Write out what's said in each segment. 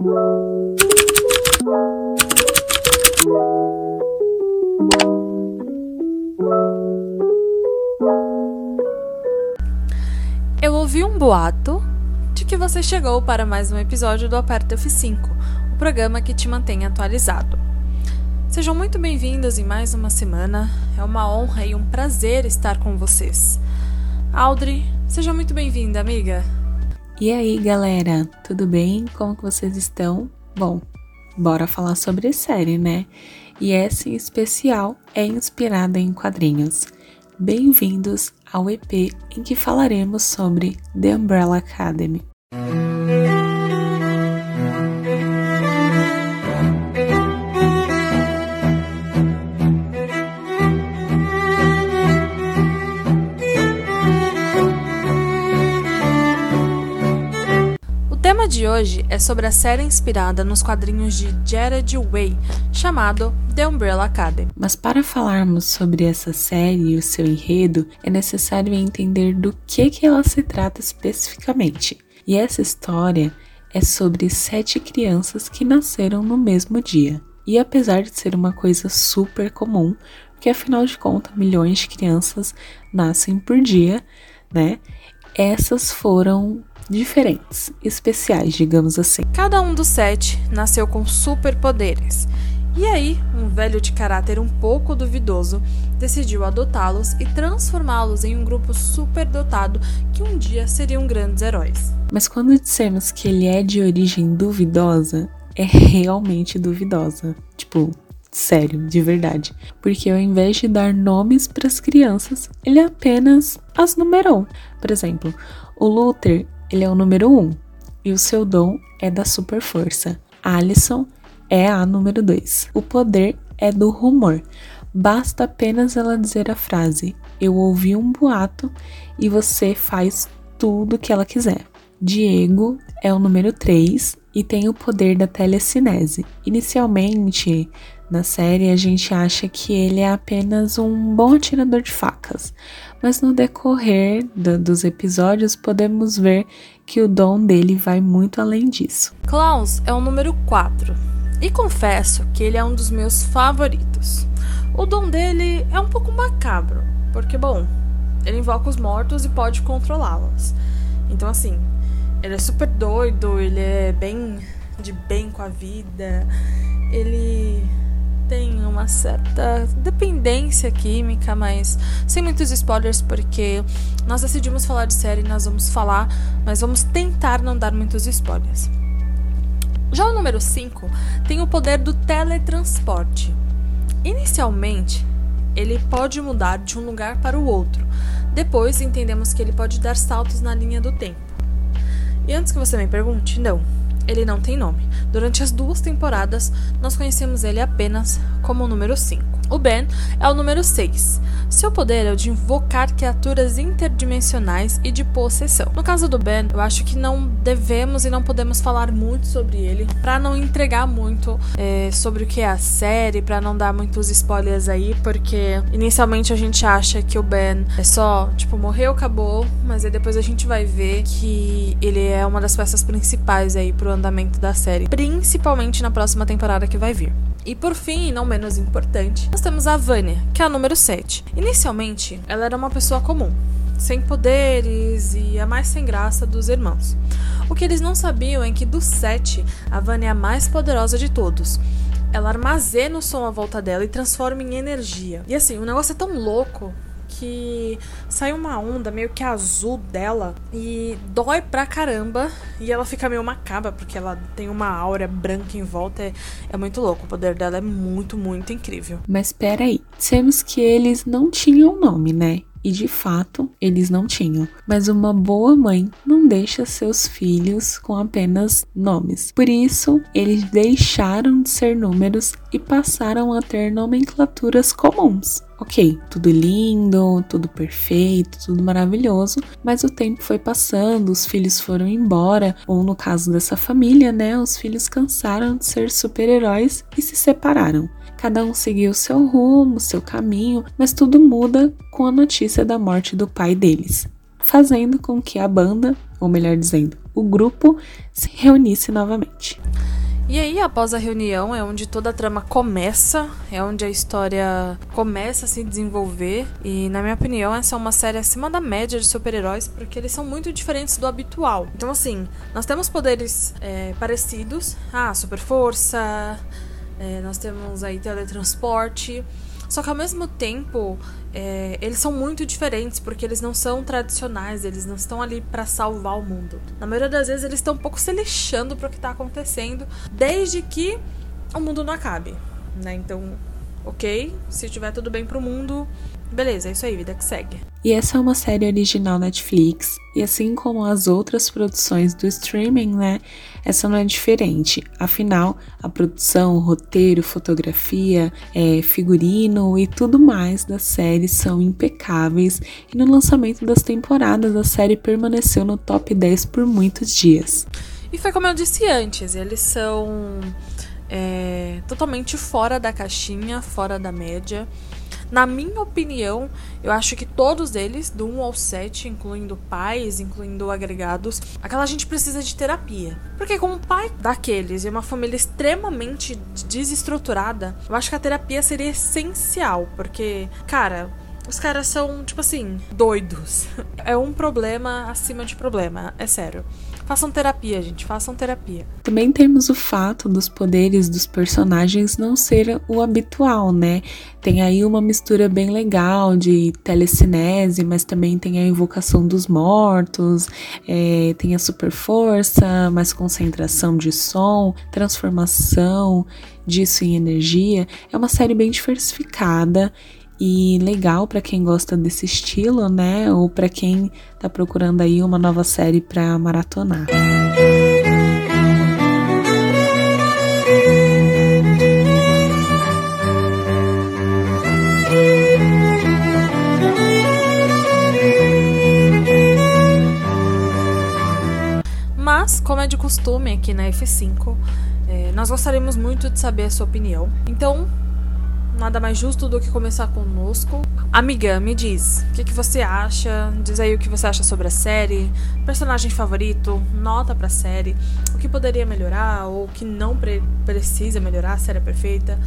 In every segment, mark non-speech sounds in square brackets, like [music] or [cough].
Eu ouvi um boato de que você chegou para mais um episódio do Aperta F5, o programa que te mantém atualizado. Sejam muito bem-vindos em mais uma semana. É uma honra e um prazer estar com vocês. Audrey, seja muito bem-vinda, amiga. E aí, galera, tudo bem? Como que vocês estão? Bom, bora falar sobre série, né? E essa em especial é inspirada em quadrinhos. Bem-vindos ao EP em que falaremos sobre The Umbrella Academy. Hoje é sobre a série inspirada nos quadrinhos de Jared Way, chamado The Umbrella Academy. Mas para falarmos sobre essa série e o seu enredo, é necessário entender do que, que ela se trata especificamente. E essa história é sobre sete crianças que nasceram no mesmo dia. E apesar de ser uma coisa super comum, porque afinal de contas milhões de crianças nascem por dia, né? Essas foram diferentes, especiais, digamos assim. Cada um dos sete nasceu com superpoderes. E aí, um velho de caráter um pouco duvidoso decidiu adotá-los e transformá-los em um grupo superdotado que um dia seriam grandes heróis. Mas quando dissemos que ele é de origem duvidosa, é realmente duvidosa. Tipo, sério, de verdade. Porque ao invés de dar nomes para as crianças, ele apenas as numerou. Por exemplo, o Luther ele é o número 1 um, e o seu dom é da super força. Alison é a número 2. O poder é do rumor. Basta apenas ela dizer a frase: Eu ouvi um boato e você faz tudo o que ela quiser. Diego é o número 3 e tem o poder da telecinese. Inicialmente, na série, a gente acha que ele é apenas um bom atirador de facas, mas no decorrer do, dos episódios podemos ver que o dom dele vai muito além disso. Klaus é o número 4 e confesso que ele é um dos meus favoritos. O dom dele é um pouco macabro, porque, bom, ele invoca os mortos e pode controlá-los. Então, assim, ele é super doido, ele é bem de bem com a vida, ele tem uma certa dependência química, mas sem muitos spoilers, porque nós decidimos falar de série, nós vamos falar, mas vamos tentar não dar muitos spoilers. Já o número 5 tem o poder do teletransporte. Inicialmente, ele pode mudar de um lugar para o outro. Depois, entendemos que ele pode dar saltos na linha do tempo. E antes que você me pergunte, não, ele não tem nome. Durante as duas temporadas, nós conhecemos ele apenas como o número 5. O Ben é o número 6. Seu poder é o de invocar criaturas interdimensionais e de possessão. No caso do Ben, eu acho que não devemos e não podemos falar muito sobre ele, para não entregar muito é, sobre o que é a série, para não dar muitos spoilers aí, porque inicialmente a gente acha que o Ben é só, tipo, morreu, acabou, mas aí depois a gente vai ver que ele é uma das peças principais aí pro andamento da série, principalmente na próxima temporada que vai vir. E por fim, e não menos importante, nós temos a Vânia, que é a número 7. Inicialmente, ela era uma pessoa comum, sem poderes e a mais sem graça dos irmãos. O que eles não sabiam é que dos sete, a Vânia é a mais poderosa de todos. Ela armazena o som à volta dela e transforma em energia. E assim, o negócio é tão louco que sai uma onda meio que azul dela e dói pra caramba. E ela fica meio macabra, porque ela tem uma aura branca em volta. É, é muito louco. O poder dela é muito, muito incrível. Mas peraí, dissemos que eles não tinham nome, né? E de fato, eles não tinham. Mas uma boa mãe não deixa seus filhos com apenas nomes. Por isso, eles deixaram de ser números e passaram a ter nomenclaturas comuns. Ok, tudo lindo, tudo perfeito, tudo maravilhoso, mas o tempo foi passando, os filhos foram embora, ou no caso dessa família, né, os filhos cansaram de ser super-heróis e se separaram. Cada um seguiu seu rumo, seu caminho, mas tudo muda com a notícia da morte do pai deles, fazendo com que a banda, ou melhor dizendo, o grupo, se reunisse novamente. E aí, após a reunião, é onde toda a trama começa, é onde a história começa a se desenvolver. E, na minha opinião, essa é uma série acima da média de super-heróis, porque eles são muito diferentes do habitual. Então, assim, nós temos poderes é, parecidos. Ah, super força, é, nós temos aí teletransporte. Só que ao mesmo tempo, é, eles são muito diferentes porque eles não são tradicionais, eles não estão ali para salvar o mundo. Na maioria das vezes, eles estão um pouco se lixando para o que está acontecendo, desde que o mundo não acabe, né? Então, ok, se tiver tudo bem pro mundo, beleza, é isso aí, vida que segue. E essa é uma série original Netflix, e assim como as outras produções do streaming, né, essa não é diferente. Afinal, a produção, roteiro, fotografia, é, figurino e tudo mais da série são impecáveis, e no lançamento das temporadas a série permaneceu no top 10 por muitos dias. E foi como eu disse antes, eles são é, totalmente fora da caixinha, fora da média. Na minha opinião, eu acho que todos eles, do 1 ao 7, incluindo pais, incluindo agregados, aquela gente precisa de terapia. Porque como pai daqueles e uma família extremamente desestruturada, eu acho que a terapia seria essencial, porque, cara, os caras são, tipo assim, doidos. [laughs] É um problema acima de problema, é sério. Façam terapia, gente, façam terapia. Também temos o fato dos poderes dos personagens não ser o habitual, né? Tem aí uma mistura bem legal de telecinese, mas também tem a invocação dos mortos, é, tem a super força, mais concentração de som, transformação disso em energia. É uma série bem diversificada e legal para quem gosta desse estilo, né? Ou para quem tá procurando aí uma nova série para maratonar. Mas, como é de costume aqui na F5, é, nós gostaríamos muito de saber a sua opinião. Então, nada mais justo do que começar conosco. Amiga, me diz, o que, que, você acha? Diz aí o que você acha sobre a série, personagem favorito, nota pra série, o que poderia melhorar ou o que não pre precisa melhorar, a série é perfeita.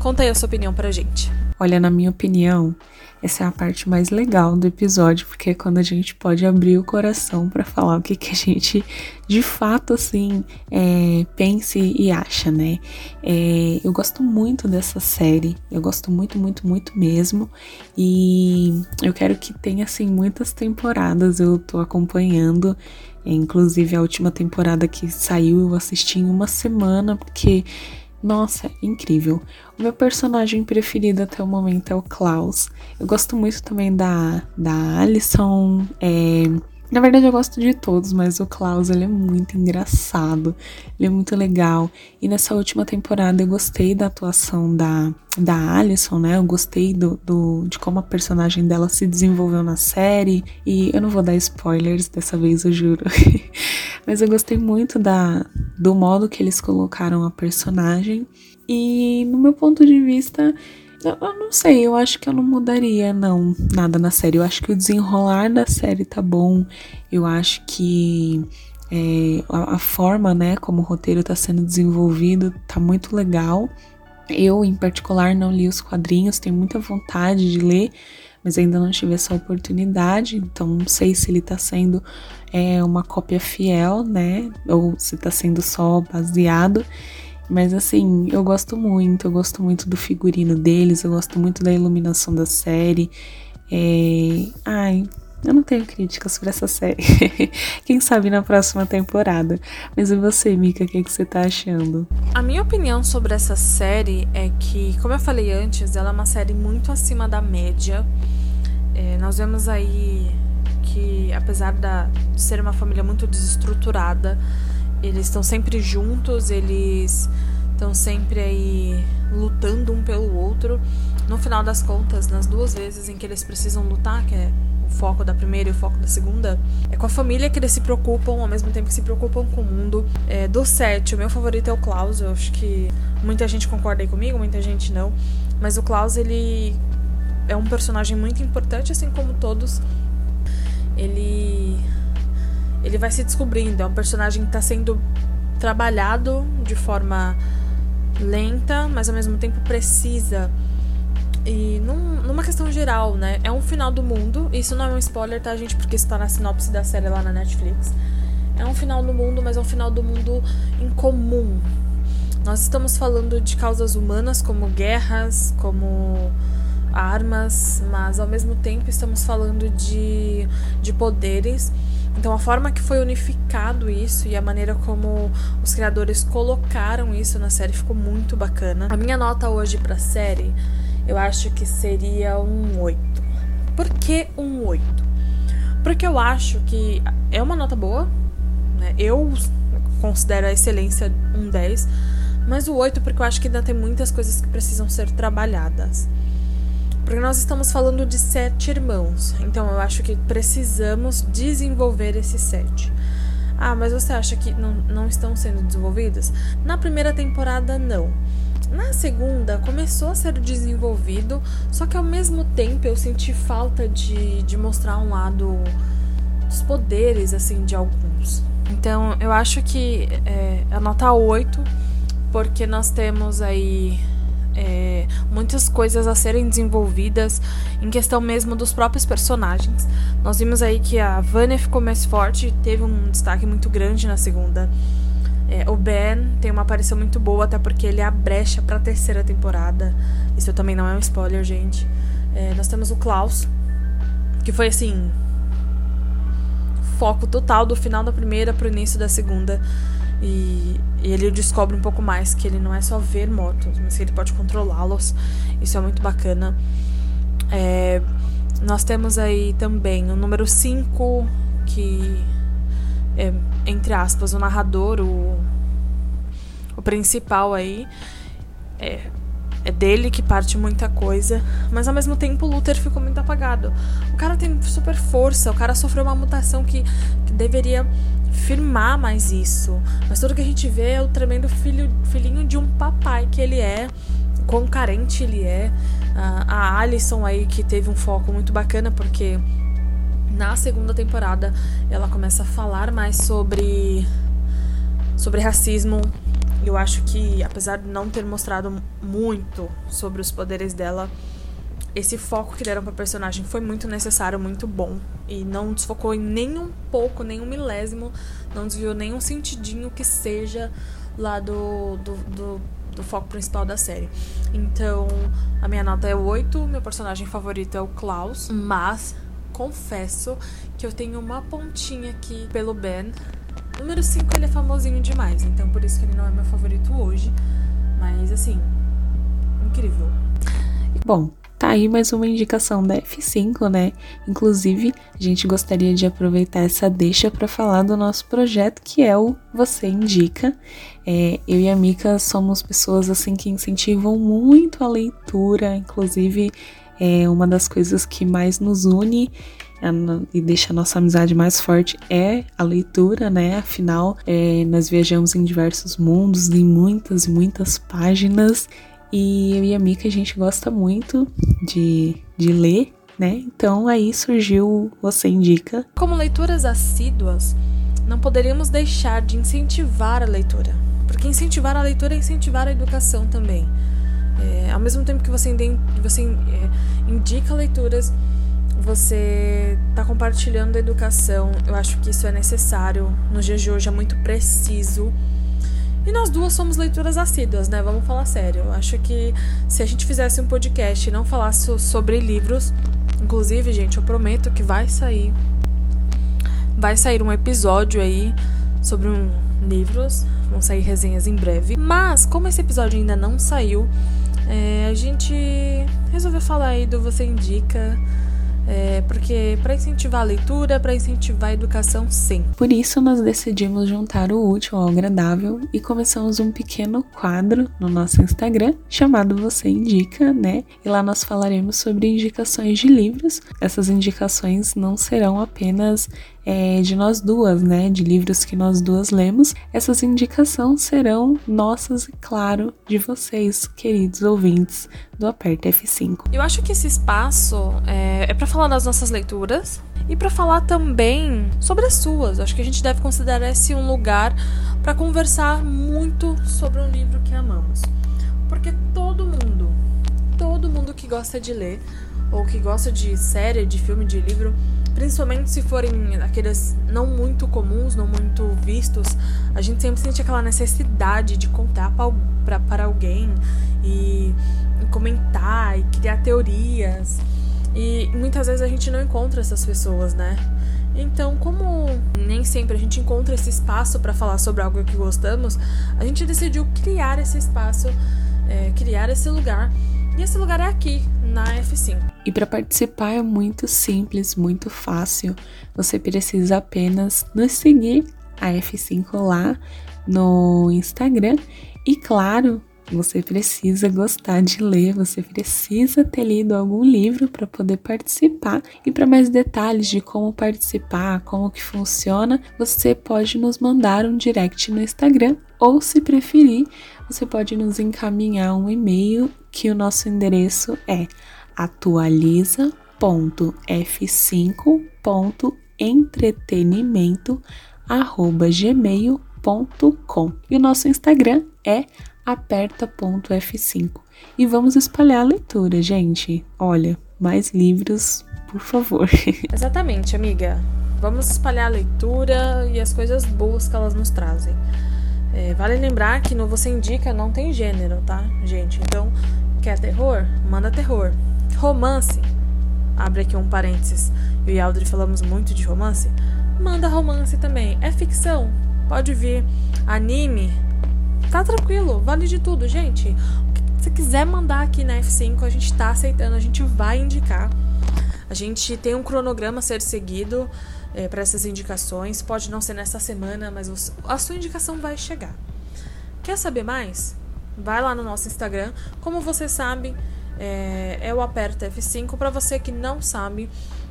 Conta aí a sua opinião pra gente. Olha, na minha opinião, essa é a parte mais legal do episódio, porque é quando a gente pode abrir o coração para falar o que, que a gente de fato assim é, pense e acha, né? É, eu gosto muito dessa série, eu gosto muito, muito, muito mesmo, e eu quero que tenha assim muitas temporadas. Eu tô acompanhando, inclusive a última temporada que saiu eu assisti em uma semana, porque nossa, incrível. O meu personagem preferido até o momento é o Klaus. Eu gosto muito também da, da Alison. É, na verdade, eu gosto de todos, mas o Klaus ele é muito engraçado, ele é muito legal. E nessa última temporada eu gostei da atuação da, da Alison, né? Eu gostei do, do, de como a personagem dela se desenvolveu na série. E eu não vou dar spoilers dessa vez, eu juro. [laughs] Mas eu gostei muito da, do modo que eles colocaram a personagem. E no meu ponto de vista, eu, eu, não sei, eu acho que eu não mudaria, não, nada na série. Eu acho que o desenrolar da série tá bom. Eu acho que é, a, a, forma, né, como o roteiro tá sendo desenvolvido tá muito legal. Eu, em particular, não li os quadrinhos, tenho muita vontade de ler, mas ainda não tive essa oportunidade, então não sei se ele tá sendo é, uma cópia fiel, né? Ou se tá sendo só baseado. Mas assim, eu gosto muito, eu gosto muito do figurino deles, eu gosto muito da iluminação da série. É... Ai, eu não tenho críticas sobre essa série. [laughs] Quem sabe na próxima temporada. Mas e você, Mika, o que, é que você tá achando? A minha opinião sobre essa série é que, como eu falei antes, ela é uma série muito acima da média. É, nós vemos aí que, apesar de ser uma família muito desestruturada, eles estão sempre juntos, eles estão sempre aí lutando um pelo outro. No final das contas, nas duas vezes em que eles precisam lutar, que é foco da primeira e o foco da segunda, é com a família que eles se preocupam, ao mesmo tempo que se preocupam com o mundo. É, do set, o meu favorito é o Klaus, eu acho que muita gente concorda aí comigo, muita gente não. Mas o Klaus, ele é um personagem muito importante, assim como todos. Ele. Ele vai se descobrindo, é um personagem que tá sendo trabalhado de forma lenta, mas ao mesmo tempo precisa. E num, numa questão geral, né? É um final do mundo. Isso não é um spoiler, tá, gente? Porque isso tá na sinopse da série lá na Netflix. É um final do mundo, mas é um final do mundo incomum. Nós estamos falando de causas humanas como guerras, como armas, mas ao mesmo tempo estamos falando de, de poderes. Então a forma que foi unificado isso e a maneira como os criadores colocaram isso na série ficou muito bacana. A minha nota hoje para a série, eu acho que seria um 8. Por que um 8? Porque eu acho que é uma nota boa, né? Eu considero a excelência um 10, mas o 8 porque eu acho que ainda tem muitas coisas que precisam ser trabalhadas. Porque nós estamos falando de sete irmãos, então eu acho que precisamos desenvolver esses sete. Ah, mas você acha que não, não estão sendo desenvolvidos? Na primeira temporada, não. Na segunda, começou a ser desenvolvido, só que ao mesmo tempo eu senti falta de, de mostrar um lado dos poderes, assim, de alguns. Então, eu acho que é, a nota 8, porque nós temos aí muitas coisas a serem desenvolvidas em questão mesmo dos próprios personagens. Nós vimos aí que a Vânia ficou mais forte, teve um destaque muito grande na segunda. É, o Ben tem uma aparição muito boa, até porque ele é a brecha para a terceira temporada. Isso também não é um spoiler, gente. É, nós temos o Klaus, que foi assim. Foco total do final da primeira pro início da segunda. E, e ele descobre um pouco mais que ele não é só ver mortos, mas que ele pode controlá-los. Isso é muito bacana. É, nós temos aí também o número 5, que é, entre aspas, o narrador, o, o principal aí. É, é dele que parte muita coisa, mas ao mesmo tempo o Luther ficou muito apagado. O cara tem super força, o cara sofreu uma mutação que, que deveria firmar mais isso. Mas tudo que a gente vê é o tremendo filho, filhinho de um papai que ele é, quão carente ele é. a Alison aí que teve um foco muito bacana porque na segunda temporada ela começa a falar mais sobre sobre racismo. Eu acho que apesar de não ter mostrado muito sobre os poderes dela, esse foco que deram pra personagem foi muito necessário, muito bom. E não desfocou em nenhum pouco, nenhum milésimo, não desviou nenhum sentidinho que seja lá do, do, do, do foco principal da série. Então, a minha nota é 8, meu personagem favorito é o Klaus, mas confesso que eu tenho uma pontinha aqui pelo Ben. Número 5 ele é famosinho demais, então por isso que ele não é meu favorito hoje. Mas assim, incrível. Bom, Tá aí mais uma indicação da F5, né? Inclusive, a gente gostaria de aproveitar essa deixa para falar do nosso projeto que é o Você Indica. É, eu e a Mika somos pessoas assim que incentivam muito a leitura, inclusive é uma das coisas que mais nos une e deixa a nossa amizade mais forte é a leitura, né? Afinal, é, nós viajamos em diversos mundos, em muitas e muitas páginas e eu e a Mika, a gente gosta muito de, de ler, né? Então aí surgiu Você Indica. Como leituras assíduas, não poderíamos deixar de incentivar a leitura. Porque incentivar a leitura é incentivar a educação também. É, ao mesmo tempo que você, você é, indica leituras, você está compartilhando a educação. Eu acho que isso é necessário. No dia de hoje é muito preciso. E nós duas somos leituras assíduas, né? Vamos falar sério. Eu acho que se a gente fizesse um podcast e não falasse sobre livros, inclusive, gente, eu prometo que vai sair. Vai sair um episódio aí sobre um, livros. Vão sair resenhas em breve. Mas, como esse episódio ainda não saiu, é, a gente resolveu falar aí do Você Indica é, porque para incentivar a leitura, para incentivar a educação, sim. Por isso, nós decidimos juntar o útil ao agradável e começamos um pequeno quadro no nosso Instagram chamado Você Indica, né? E lá nós falaremos sobre indicações de livros. Essas indicações não serão apenas é, de nós duas, né? De livros que nós duas lemos. Essas indicações serão nossas e, claro, de vocês, queridos ouvintes do Aperta F5. Eu acho que esse espaço é, é para falar das nossas leituras e para falar também sobre as suas. Acho que a gente deve considerar esse um lugar para conversar muito sobre um livro que amamos. Porque todo mundo, todo mundo que gosta de ler ou que gosta de série, de filme, de livro, principalmente se forem aqueles não muito comuns, não muito vistos, a gente sempre sente aquela necessidade de contar para alguém e, e comentar e criar teorias. E muitas vezes a gente não encontra essas pessoas, né? Então, como nem sempre a gente encontra esse espaço para falar sobre algo que gostamos, a gente decidiu criar esse espaço, é, criar esse lugar. E esse lugar é aqui, na F5. E para participar é muito simples, muito fácil. Você precisa apenas nos seguir a F5 lá no Instagram e, claro, você precisa gostar de ler, você precisa ter lido algum livro para poder participar. E para mais detalhes de como participar, como que funciona, você pode nos mandar um direct no Instagram ou se preferir, você pode nos encaminhar um e-mail que o nosso endereço é atualiza.f5.entretenimento@gmail.com. E o nosso Instagram é aperta.f5. E vamos espalhar a leitura, gente. Olha, mais livros, por favor. [laughs] Exatamente, amiga. Vamos espalhar a leitura e as coisas boas que elas nos trazem. É, vale lembrar que no Você Indica não tem gênero, tá, gente? Então, quer terror? Manda terror. Romance. Abre aqui um parênteses. Eu e Audrey falamos muito de romance. Manda romance também. É ficção? Pode vir. Anime? Tá tranquilo, vale de tudo, gente. O que você quiser mandar aqui na F5, a gente tá aceitando, a gente vai indicar. A gente tem um cronograma a ser seguido é, para essas indicações. Pode não ser nessa semana, mas a sua indicação vai chegar. Quer saber mais? Vai lá no nosso Instagram. Como você sabe, é, é o Aperta F5. Para você que não sabe,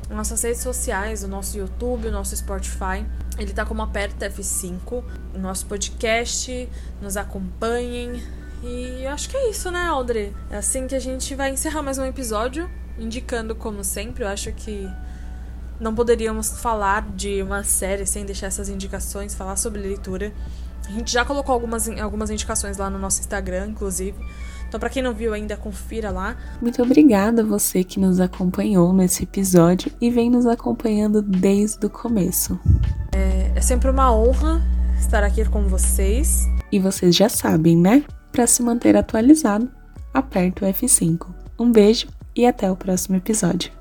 nossas redes sociais, o nosso YouTube, o nosso Spotify. Ele tá como Aperta F5. O nosso podcast, nos acompanhem. E acho que é isso, né, Audrey? É assim que a gente vai encerrar mais um episódio, indicando, como sempre, eu acho que não poderíamos falar de uma série sem deixar essas indicações, falar sobre leitura. A gente já colocou algumas, algumas indicações lá no nosso Instagram, inclusive. Então, para quem não viu ainda, confira lá. Muito obrigada a você que nos acompanhou nesse episódio e vem nos acompanhando desde o começo. É, é sempre uma honra estar aqui com vocês. E vocês já sabem, né? Para se manter atualizado, aperte o F5. Um beijo e até o próximo episódio.